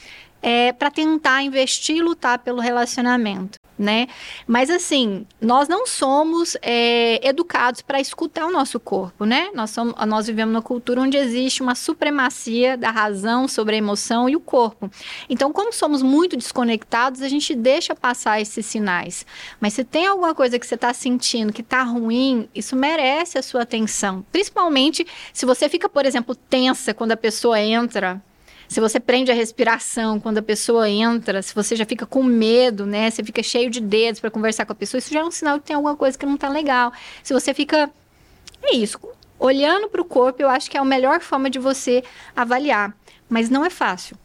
é, para tentar investir e lutar pelo relacionamento né? Mas assim, nós não somos é, educados para escutar o nosso corpo, né? Nós, somos, nós vivemos numa cultura onde existe uma supremacia da razão sobre a emoção e o corpo. Então, como somos muito desconectados, a gente deixa passar esses sinais. Mas se tem alguma coisa que você está sentindo que está ruim, isso merece a sua atenção. Principalmente se você fica, por exemplo, tensa quando a pessoa entra se você prende a respiração quando a pessoa entra, se você já fica com medo, né? Você fica cheio de dedos para conversar com a pessoa, isso já é um sinal que tem alguma coisa que não está legal. Se você fica. É isso. Olhando para o corpo, eu acho que é a melhor forma de você avaliar. Mas não é fácil.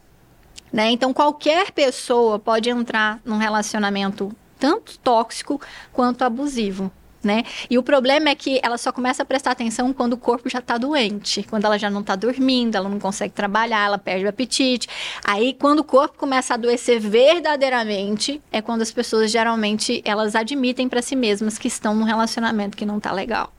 Né? Então, qualquer pessoa pode entrar num relacionamento tanto tóxico quanto abusivo né? E o problema é que ela só começa a prestar atenção quando o corpo já está doente, quando ela já não está dormindo, ela não consegue trabalhar, ela perde o apetite. Aí, quando o corpo começa a adoecer verdadeiramente, é quando as pessoas geralmente elas admitem para si mesmas que estão num relacionamento que não está legal.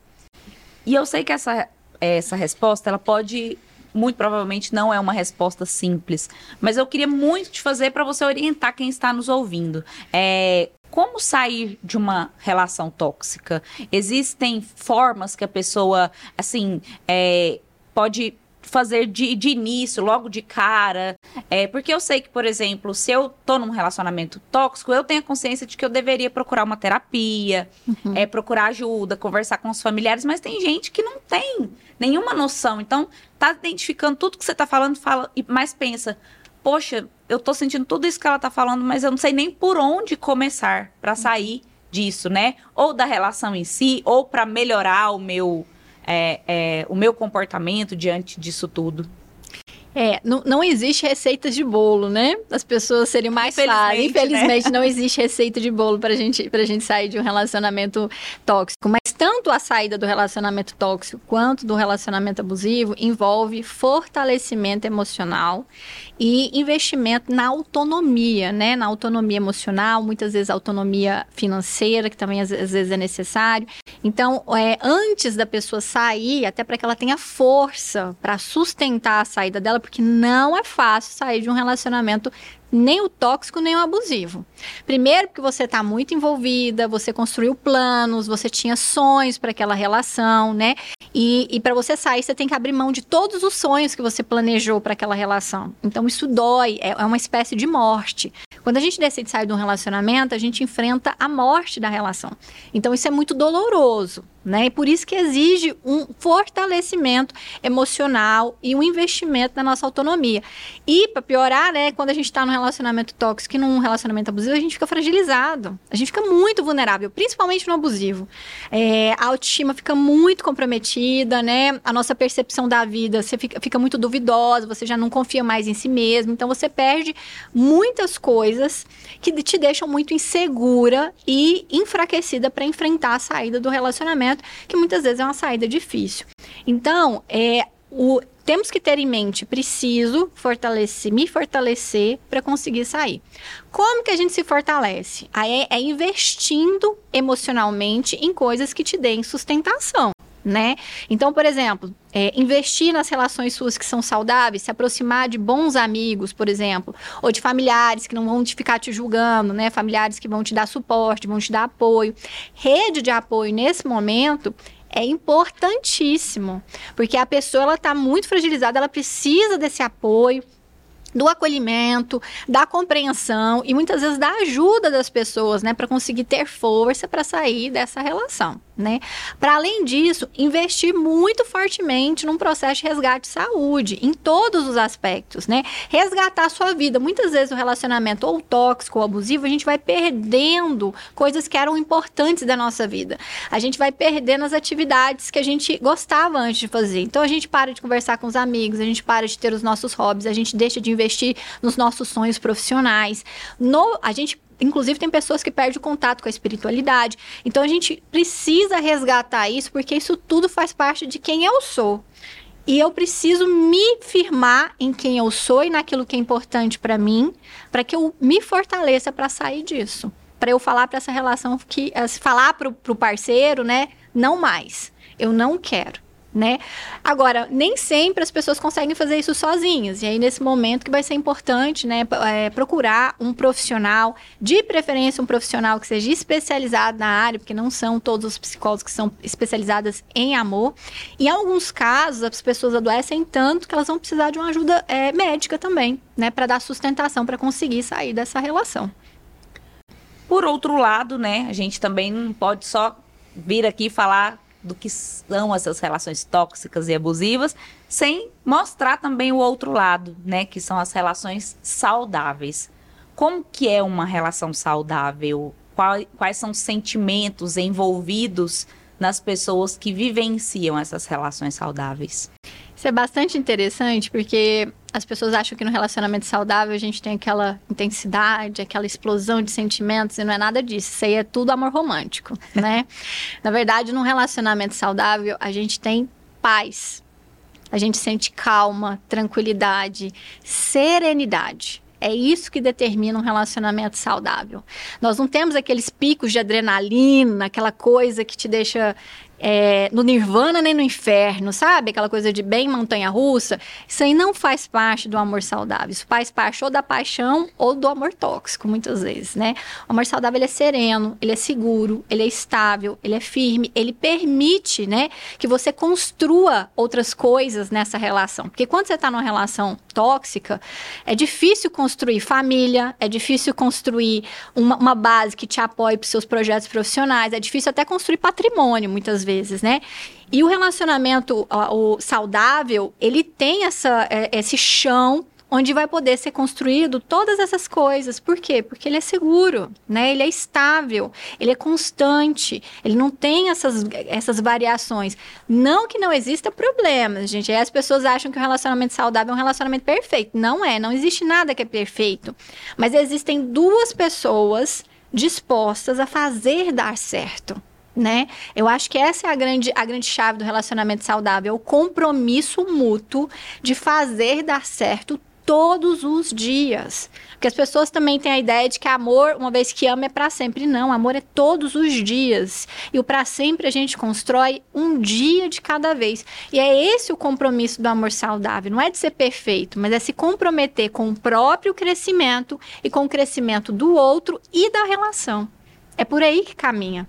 E eu sei que essa essa resposta ela pode muito provavelmente não é uma resposta simples, mas eu queria muito te fazer para você orientar quem está nos ouvindo. É, como sair de uma relação tóxica? Existem formas que a pessoa, assim, é, pode fazer de, de início, logo de cara. É, porque eu sei que, por exemplo, se eu tô num relacionamento tóxico, eu tenho a consciência de que eu deveria procurar uma terapia, uhum. é, procurar ajuda, conversar com os familiares, mas tem gente que não tem nenhuma noção. Então, tá identificando tudo que você tá falando, fala, mas pensa, poxa, eu tô sentindo tudo isso que ela tá falando, mas eu não sei nem por onde começar para sair disso, né? Ou da relação em si, ou para melhorar o meu é, é, o meu comportamento diante disso tudo. É, não, não existe receitas de bolo, né? As pessoas seriam mais fáceis. Infelizmente, né? não existe receita de bolo pra gente, pra gente sair de um relacionamento tóxico. Mas tanto a saída do relacionamento tóxico quanto do relacionamento abusivo envolve fortalecimento emocional e investimento na autonomia, né? Na autonomia emocional, muitas vezes autonomia financeira, que também às, às vezes é necessário. Então, é, antes da pessoa sair, até para que ela tenha força para sustentar a saída dela, porque não é fácil sair de um relacionamento nem o tóxico nem o abusivo. Primeiro, porque você está muito envolvida, você construiu planos, você tinha sonhos para aquela relação, né? E, e para você sair, você tem que abrir mão de todos os sonhos que você planejou para aquela relação. Então, isso dói, é, é uma espécie de morte. Quando a gente decide sair de um relacionamento, a gente enfrenta a morte da relação. Então, isso é muito doloroso né? E por isso que exige um fortalecimento emocional e um investimento na nossa autonomia. E para piorar, né, quando a gente está num relacionamento tóxico e num relacionamento abusivo, a gente fica fragilizado. A gente fica muito vulnerável, principalmente no abusivo. É, a autoestima fica muito comprometida, né? A nossa percepção da vida você fica, fica muito duvidosa, você já não confia mais em si mesmo. Então você perde muitas coisas que te deixam muito insegura e enfraquecida para enfrentar a saída do relacionamento que muitas vezes é uma saída difícil. Então, é, o, temos que ter em mente, preciso fortalecer, me fortalecer para conseguir sair. Como que a gente se fortalece? Aí é, é investindo emocionalmente em coisas que te deem sustentação né? Então, por exemplo, é, investir nas relações suas que são saudáveis, se aproximar de bons amigos, por exemplo, ou de familiares que não vão te ficar te julgando, né? Familiares que vão te dar suporte, vão te dar apoio. Rede de apoio nesse momento é importantíssimo, porque a pessoa ela está muito fragilizada, ela precisa desse apoio do acolhimento, da compreensão e muitas vezes da ajuda das pessoas, né, para conseguir ter força para sair dessa relação né? Para além disso, investir muito fortemente num processo de resgate de saúde, em todos os aspectos, né? Resgatar a sua vida. Muitas vezes o relacionamento ou tóxico ou abusivo, a gente vai perdendo coisas que eram importantes da nossa vida. A gente vai perdendo as atividades que a gente gostava antes de fazer. Então a gente para de conversar com os amigos, a gente para de ter os nossos hobbies, a gente deixa de investir nos nossos sonhos profissionais. No, a gente Inclusive, tem pessoas que perdem o contato com a espiritualidade. Então, a gente precisa resgatar isso, porque isso tudo faz parte de quem eu sou. E eu preciso me firmar em quem eu sou e naquilo que é importante para mim, para que eu me fortaleça para sair disso. Para eu falar para essa relação que. Eh, falar para o parceiro, né? Não mais. Eu não quero né? Agora, nem sempre as pessoas conseguem fazer isso sozinhas. E aí, nesse momento que vai ser importante, né, é, procurar um profissional, de preferência um profissional que seja especializado na área, porque não são todos os psicólogos que são especializados em amor. Em alguns casos, as pessoas adoecem tanto que elas vão precisar de uma ajuda é, médica também, né, para dar sustentação, para conseguir sair dessa relação. Por outro lado, né, a gente também não pode só vir aqui falar do que são essas relações tóxicas e abusivas, sem mostrar também o outro lado, né, que são as relações saudáveis. Como que é uma relação saudável? Quais, quais são os sentimentos envolvidos nas pessoas que vivenciam essas relações saudáveis? Isso é bastante interessante porque as pessoas acham que no relacionamento saudável a gente tem aquela intensidade, aquela explosão de sentimentos e não é nada disso. Isso aí é tudo amor romântico, [laughs] né? Na verdade, num relacionamento saudável a gente tem paz. A gente sente calma, tranquilidade, serenidade. É isso que determina um relacionamento saudável. Nós não temos aqueles picos de adrenalina, aquela coisa que te deixa é, no nirvana nem no inferno, sabe? Aquela coisa de bem montanha-russa. Isso aí não faz parte do amor saudável. Isso faz parte ou da paixão ou do amor tóxico, muitas vezes, né? O amor saudável ele é sereno, ele é seguro, ele é estável, ele é firme, ele permite, né, que você construa outras coisas nessa relação. Porque quando você está numa relação tóxica, é difícil construir família, é difícil construir uma, uma base que te apoie para seus projetos profissionais, é difícil até construir patrimônio, muitas vezes vezes, né? E o relacionamento o saudável, ele tem essa, é, esse chão onde vai poder ser construído todas essas coisas. Por quê? Porque ele é seguro, né? Ele é estável, ele é constante, ele não tem essas, essas variações. Não que não exista problemas, gente. Aí as pessoas acham que o relacionamento saudável é um relacionamento perfeito. Não é, não existe nada que é perfeito. Mas existem duas pessoas dispostas a fazer dar certo né? Eu acho que essa é a grande, a grande chave do relacionamento saudável, é o compromisso mútuo de fazer dar certo todos os dias. Porque as pessoas também têm a ideia de que amor, uma vez que ama, é para sempre. Não, amor é todos os dias. E o para sempre a gente constrói um dia de cada vez. E é esse o compromisso do amor saudável. Não é de ser perfeito, mas é se comprometer com o próprio crescimento e com o crescimento do outro e da relação. É por aí que caminha.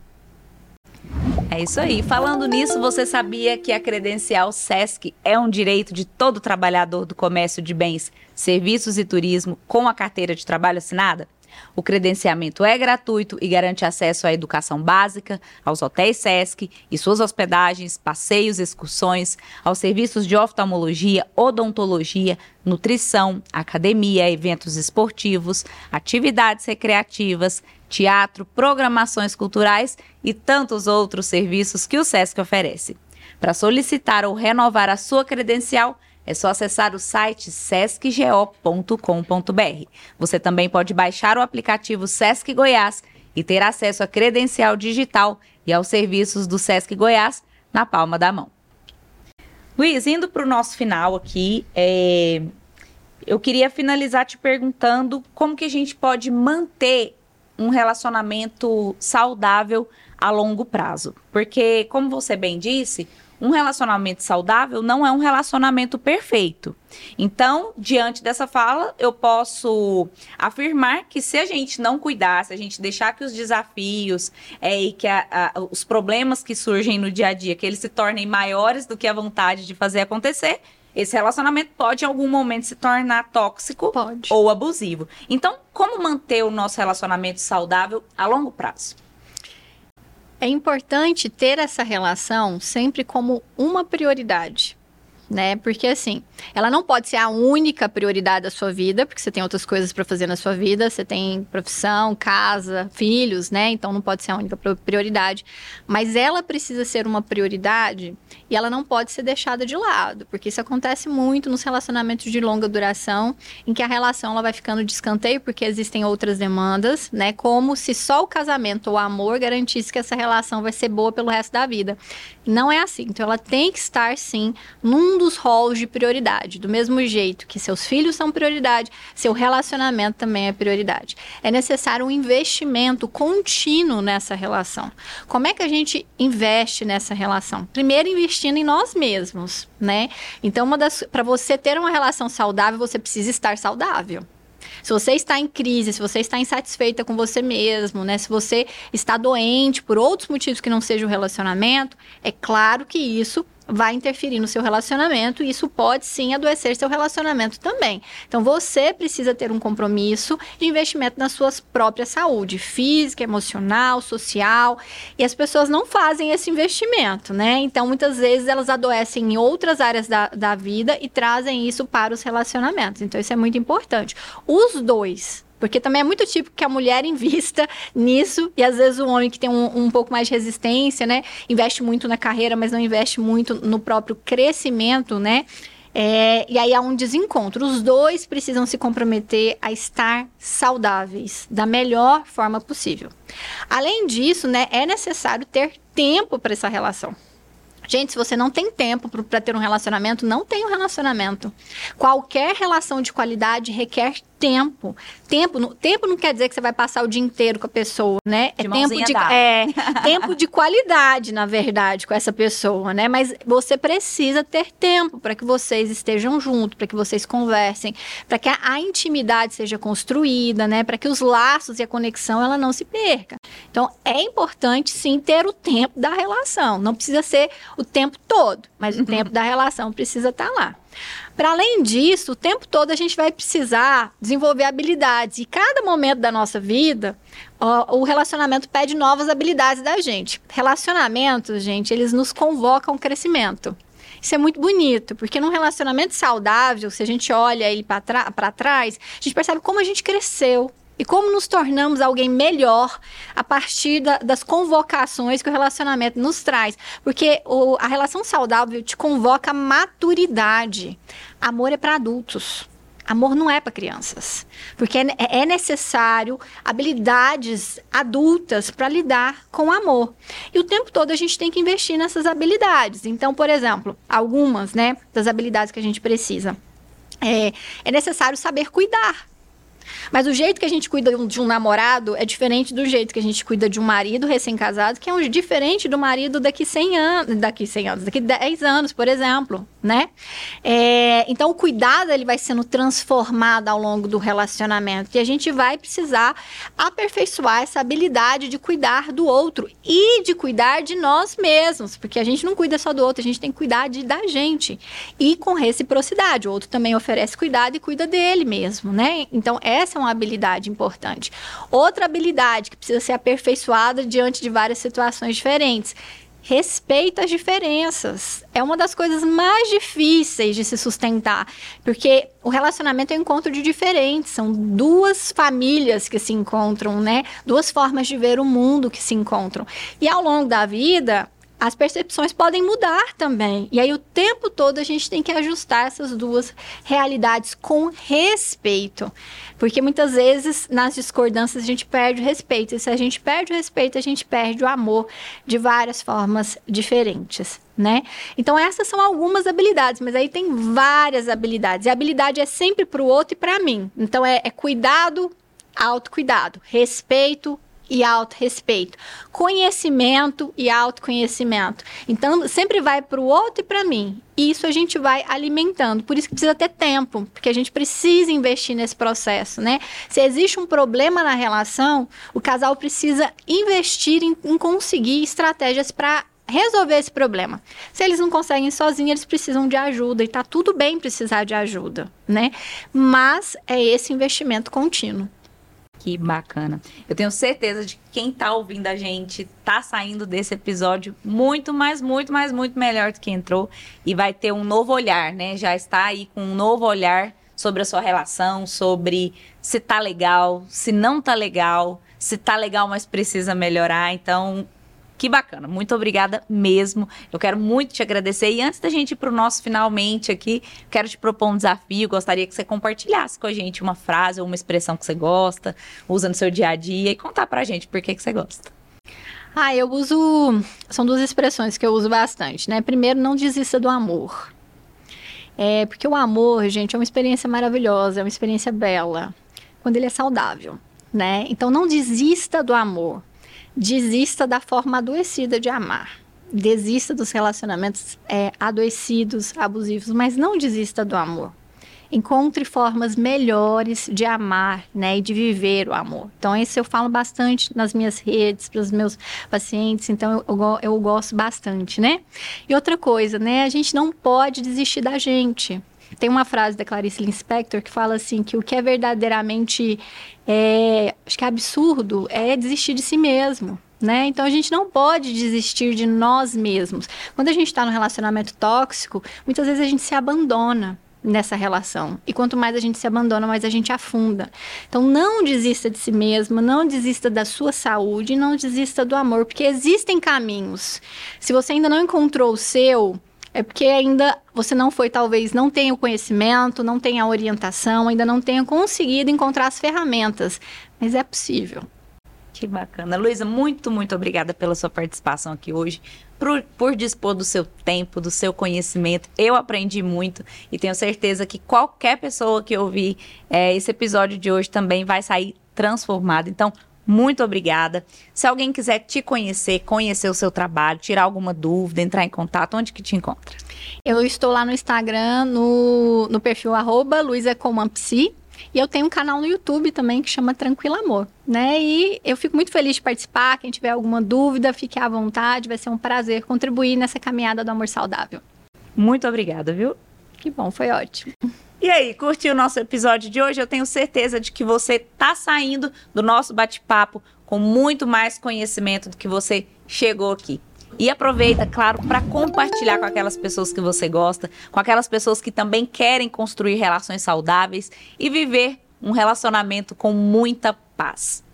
É isso aí. Falando nisso, você sabia que a credencial SESC é um direito de todo trabalhador do comércio de bens, serviços e turismo com a carteira de trabalho assinada? O credenciamento é gratuito e garante acesso à educação básica, aos hotéis SESC e suas hospedagens, passeios, excursões, aos serviços de oftalmologia, odontologia, nutrição, academia, eventos esportivos, atividades recreativas, teatro, programações culturais e tantos outros serviços que o SESC oferece. Para solicitar ou renovar a sua credencial, é só acessar o site sescgo.com.br. Você também pode baixar o aplicativo Sesc Goiás e ter acesso à credencial digital e aos serviços do Sesc Goiás na palma da mão. Luiz, indo para o nosso final aqui, é... eu queria finalizar te perguntando como que a gente pode manter um relacionamento saudável a longo prazo. Porque, como você bem disse, um relacionamento saudável não é um relacionamento perfeito. Então, diante dessa fala, eu posso afirmar que se a gente não cuidar, se a gente deixar que os desafios é, e que a, a, os problemas que surgem no dia a dia, que eles se tornem maiores do que a vontade de fazer acontecer, esse relacionamento pode em algum momento se tornar tóxico pode. ou abusivo. Então, como manter o nosso relacionamento saudável a longo prazo? É importante ter essa relação sempre como uma prioridade né? Porque assim, ela não pode ser a única prioridade da sua vida, porque você tem outras coisas para fazer na sua vida, você tem profissão, casa, filhos, né? Então não pode ser a única prioridade, mas ela precisa ser uma prioridade e ela não pode ser deixada de lado, porque isso acontece muito nos relacionamentos de longa duração, em que a relação ela vai ficando de escanteio porque existem outras demandas, né? Como se só o casamento ou o amor garantisse que essa relação vai ser boa pelo resto da vida. Não é assim. Então ela tem que estar sim num dos rolos de prioridade. Do mesmo jeito que seus filhos são prioridade, seu relacionamento também é prioridade. É necessário um investimento contínuo nessa relação. Como é que a gente investe nessa relação? Primeiro investindo em nós mesmos, né? Então, uma das para você ter uma relação saudável, você precisa estar saudável. Se você está em crise, se você está insatisfeita com você mesmo, né? Se você está doente por outros motivos que não seja o relacionamento, é claro que isso vai interferir no seu relacionamento e isso pode sim adoecer seu relacionamento também. Então você precisa ter um compromisso de investimento na sua própria saúde física, emocional, social, e as pessoas não fazem esse investimento, né? Então muitas vezes elas adoecem em outras áreas da, da vida e trazem isso para os relacionamentos. Então isso é muito importante. Os dois porque também é muito típico que a mulher [laughs] invista nisso e às vezes o homem que tem um, um pouco mais de resistência, né, investe muito na carreira, mas não investe muito no próprio crescimento, né? É, e aí há um desencontro. Os dois precisam se comprometer a estar saudáveis da melhor forma possível. Além disso, né, é necessário ter tempo para essa relação. Gente, se você não tem tempo para ter um relacionamento, não tem um relacionamento. Qualquer relação de qualidade requer tempo. Tempo, no, tempo não quer dizer que você vai passar o dia inteiro com a pessoa, né? De é tempo de, dada. é [laughs] tempo de qualidade, na verdade, com essa pessoa, né? Mas você precisa ter tempo para que vocês estejam juntos, para que vocês conversem, para que a, a, intimidade seja construída, né? Para que os laços e a conexão ela não se perca. Então, é importante sim ter o tempo da relação. Não precisa ser o tempo todo, mas o [laughs] tempo da relação precisa estar tá lá. Para além disso, o tempo todo a gente vai precisar desenvolver habilidades. E cada momento da nossa vida, ó, o relacionamento pede novas habilidades da gente. Relacionamentos, gente, eles nos convocam ao crescimento. Isso é muito bonito, porque num relacionamento saudável, se a gente olha ele para trás, a gente percebe como a gente cresceu, e como nos tornamos alguém melhor a partir da, das convocações que o relacionamento nos traz. Porque o, a relação saudável te convoca maturidade. Amor é para adultos. Amor não é para crianças, porque é, é, necessário habilidades adultas para lidar com amor. E o tempo todo a gente tem que investir nessas habilidades. Então, por exemplo, algumas né, das habilidades que a gente precisa. É, é necessário saber cuidar mas o jeito que a gente cuida de um namorado é diferente do jeito que a gente cuida de um marido recém-casado, que é um, diferente do marido daqui 100 anos, daqui 100 anos, daqui 10 anos, por exemplo, né? É, então o cuidado ele vai sendo transformado ao longo do relacionamento e a gente vai precisar aperfeiçoar essa habilidade de cuidar do outro e de cuidar de nós mesmos, porque a gente não cuida só do outro, a gente tem que cuidar de, da gente e com reciprocidade. O outro também oferece cuidado e cuida dele mesmo, né? Então essa é uma habilidade importante. Outra habilidade que precisa ser aperfeiçoada diante de várias situações diferentes respeita as diferenças. É uma das coisas mais difíceis de se sustentar, porque o relacionamento é um encontro de diferentes, são duas famílias que se encontram, né? Duas formas de ver o mundo que se encontram. E ao longo da vida, as percepções podem mudar também. E aí, o tempo todo, a gente tem que ajustar essas duas realidades com respeito. Porque muitas vezes, nas discordâncias, a gente perde o respeito. E se a gente perde o respeito, a gente perde o amor de várias formas diferentes. Né? Então essas são algumas habilidades, mas aí tem várias habilidades. E a habilidade é sempre para o outro e para mim. Então é, é cuidado, autocuidado, respeito, e autorrespeito, conhecimento e autoconhecimento. Então, sempre vai para o outro e para mim. E isso a gente vai alimentando. Por isso que precisa ter tempo, porque a gente precisa investir nesse processo, né? Se existe um problema na relação, o casal precisa investir em, em conseguir estratégias para resolver esse problema. Se eles não conseguem sozinhos, eles precisam de ajuda e tá tudo bem precisar de ajuda, né? Mas é esse investimento contínuo. Que bacana. Eu tenho certeza de que quem está ouvindo a gente está saindo desse episódio muito mais, muito mais, muito melhor do que entrou e vai ter um novo olhar, né? Já está aí com um novo olhar sobre a sua relação, sobre se tá legal, se não tá legal, se tá legal, mas precisa melhorar. Então, que bacana. Muito obrigada mesmo. Eu quero muito te agradecer. E antes da gente ir para o nosso finalmente aqui, quero te propor um desafio. Gostaria que você compartilhasse com a gente uma frase ou uma expressão que você gosta, usa no seu dia a dia e contar para a gente por que, que você gosta. Ah, eu uso. São duas expressões que eu uso bastante, né? Primeiro, não desista do amor. É, porque o amor, gente, é uma experiência maravilhosa, é uma experiência bela, quando ele é saudável, né? Então, não desista do amor desista da forma adoecida de amar. Desista dos relacionamentos é, adoecidos, abusivos, mas não desista do amor. Encontre formas melhores de amar, né, e de viver o amor. Então, isso eu falo bastante nas minhas redes, para os meus pacientes, então eu, eu, eu gosto bastante, né? E outra coisa, né, a gente não pode desistir da gente. Tem uma frase da Clarice Lispector que fala assim que o que é verdadeiramente é, acho que é absurdo é desistir de si mesmo. Né? Então a gente não pode desistir de nós mesmos. Quando a gente está no relacionamento tóxico, muitas vezes a gente se abandona nessa relação. E quanto mais a gente se abandona, mais a gente afunda. Então não desista de si mesmo, não desista da sua saúde, não desista do amor, porque existem caminhos. Se você ainda não encontrou o seu, é porque ainda você não foi, talvez, não tenha o conhecimento, não tenha a orientação, ainda não tenha conseguido encontrar as ferramentas. Mas é possível. Que bacana. Luísa, muito, muito obrigada pela sua participação aqui hoje, por, por, dispor do seu tempo, do seu conhecimento. Eu aprendi muito e tenho certeza que qualquer pessoa que ouvir é, esse episódio de hoje também vai sair transformada. Então, muito obrigada. Se alguém quiser te conhecer, conhecer o seu trabalho, tirar alguma dúvida, entrar em contato, onde que te encontra? Eu estou lá no Instagram, no, no perfil arroba luisacomampsi. E eu tenho um canal no YouTube também que chama Tranquilo Amor, né? E eu fico muito feliz de participar. Quem tiver alguma dúvida, fique à vontade. Vai ser um prazer contribuir nessa caminhada do amor saudável. Muito obrigada, viu? Que bom, foi ótimo. E aí, curtiu o nosso episódio de hoje? Eu tenho certeza de que você tá saindo do nosso bate-papo com muito mais conhecimento do que você chegou aqui. E aproveita, claro, para compartilhar com aquelas pessoas que você gosta, com aquelas pessoas que também querem construir relações saudáveis e viver um relacionamento com muita paz.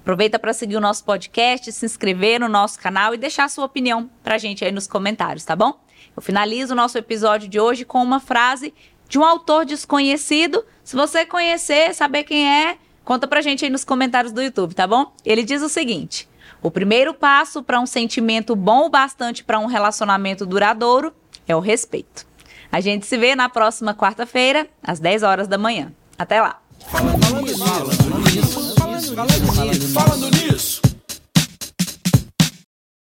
Aproveita para seguir o nosso podcast, se inscrever no nosso canal e deixar sua opinião para a gente aí nos comentários, tá bom? Eu finalizo o nosso episódio de hoje com uma frase de um autor desconhecido. Se você conhecer, saber quem é, conta pra gente aí nos comentários do YouTube, tá bom? Ele diz o seguinte: o primeiro passo para um sentimento bom o bastante para um relacionamento duradouro é o respeito. A gente se vê na próxima quarta-feira, às 10 horas da manhã. Até lá. Falando nisso, falando nisso, falando nisso, falando nisso.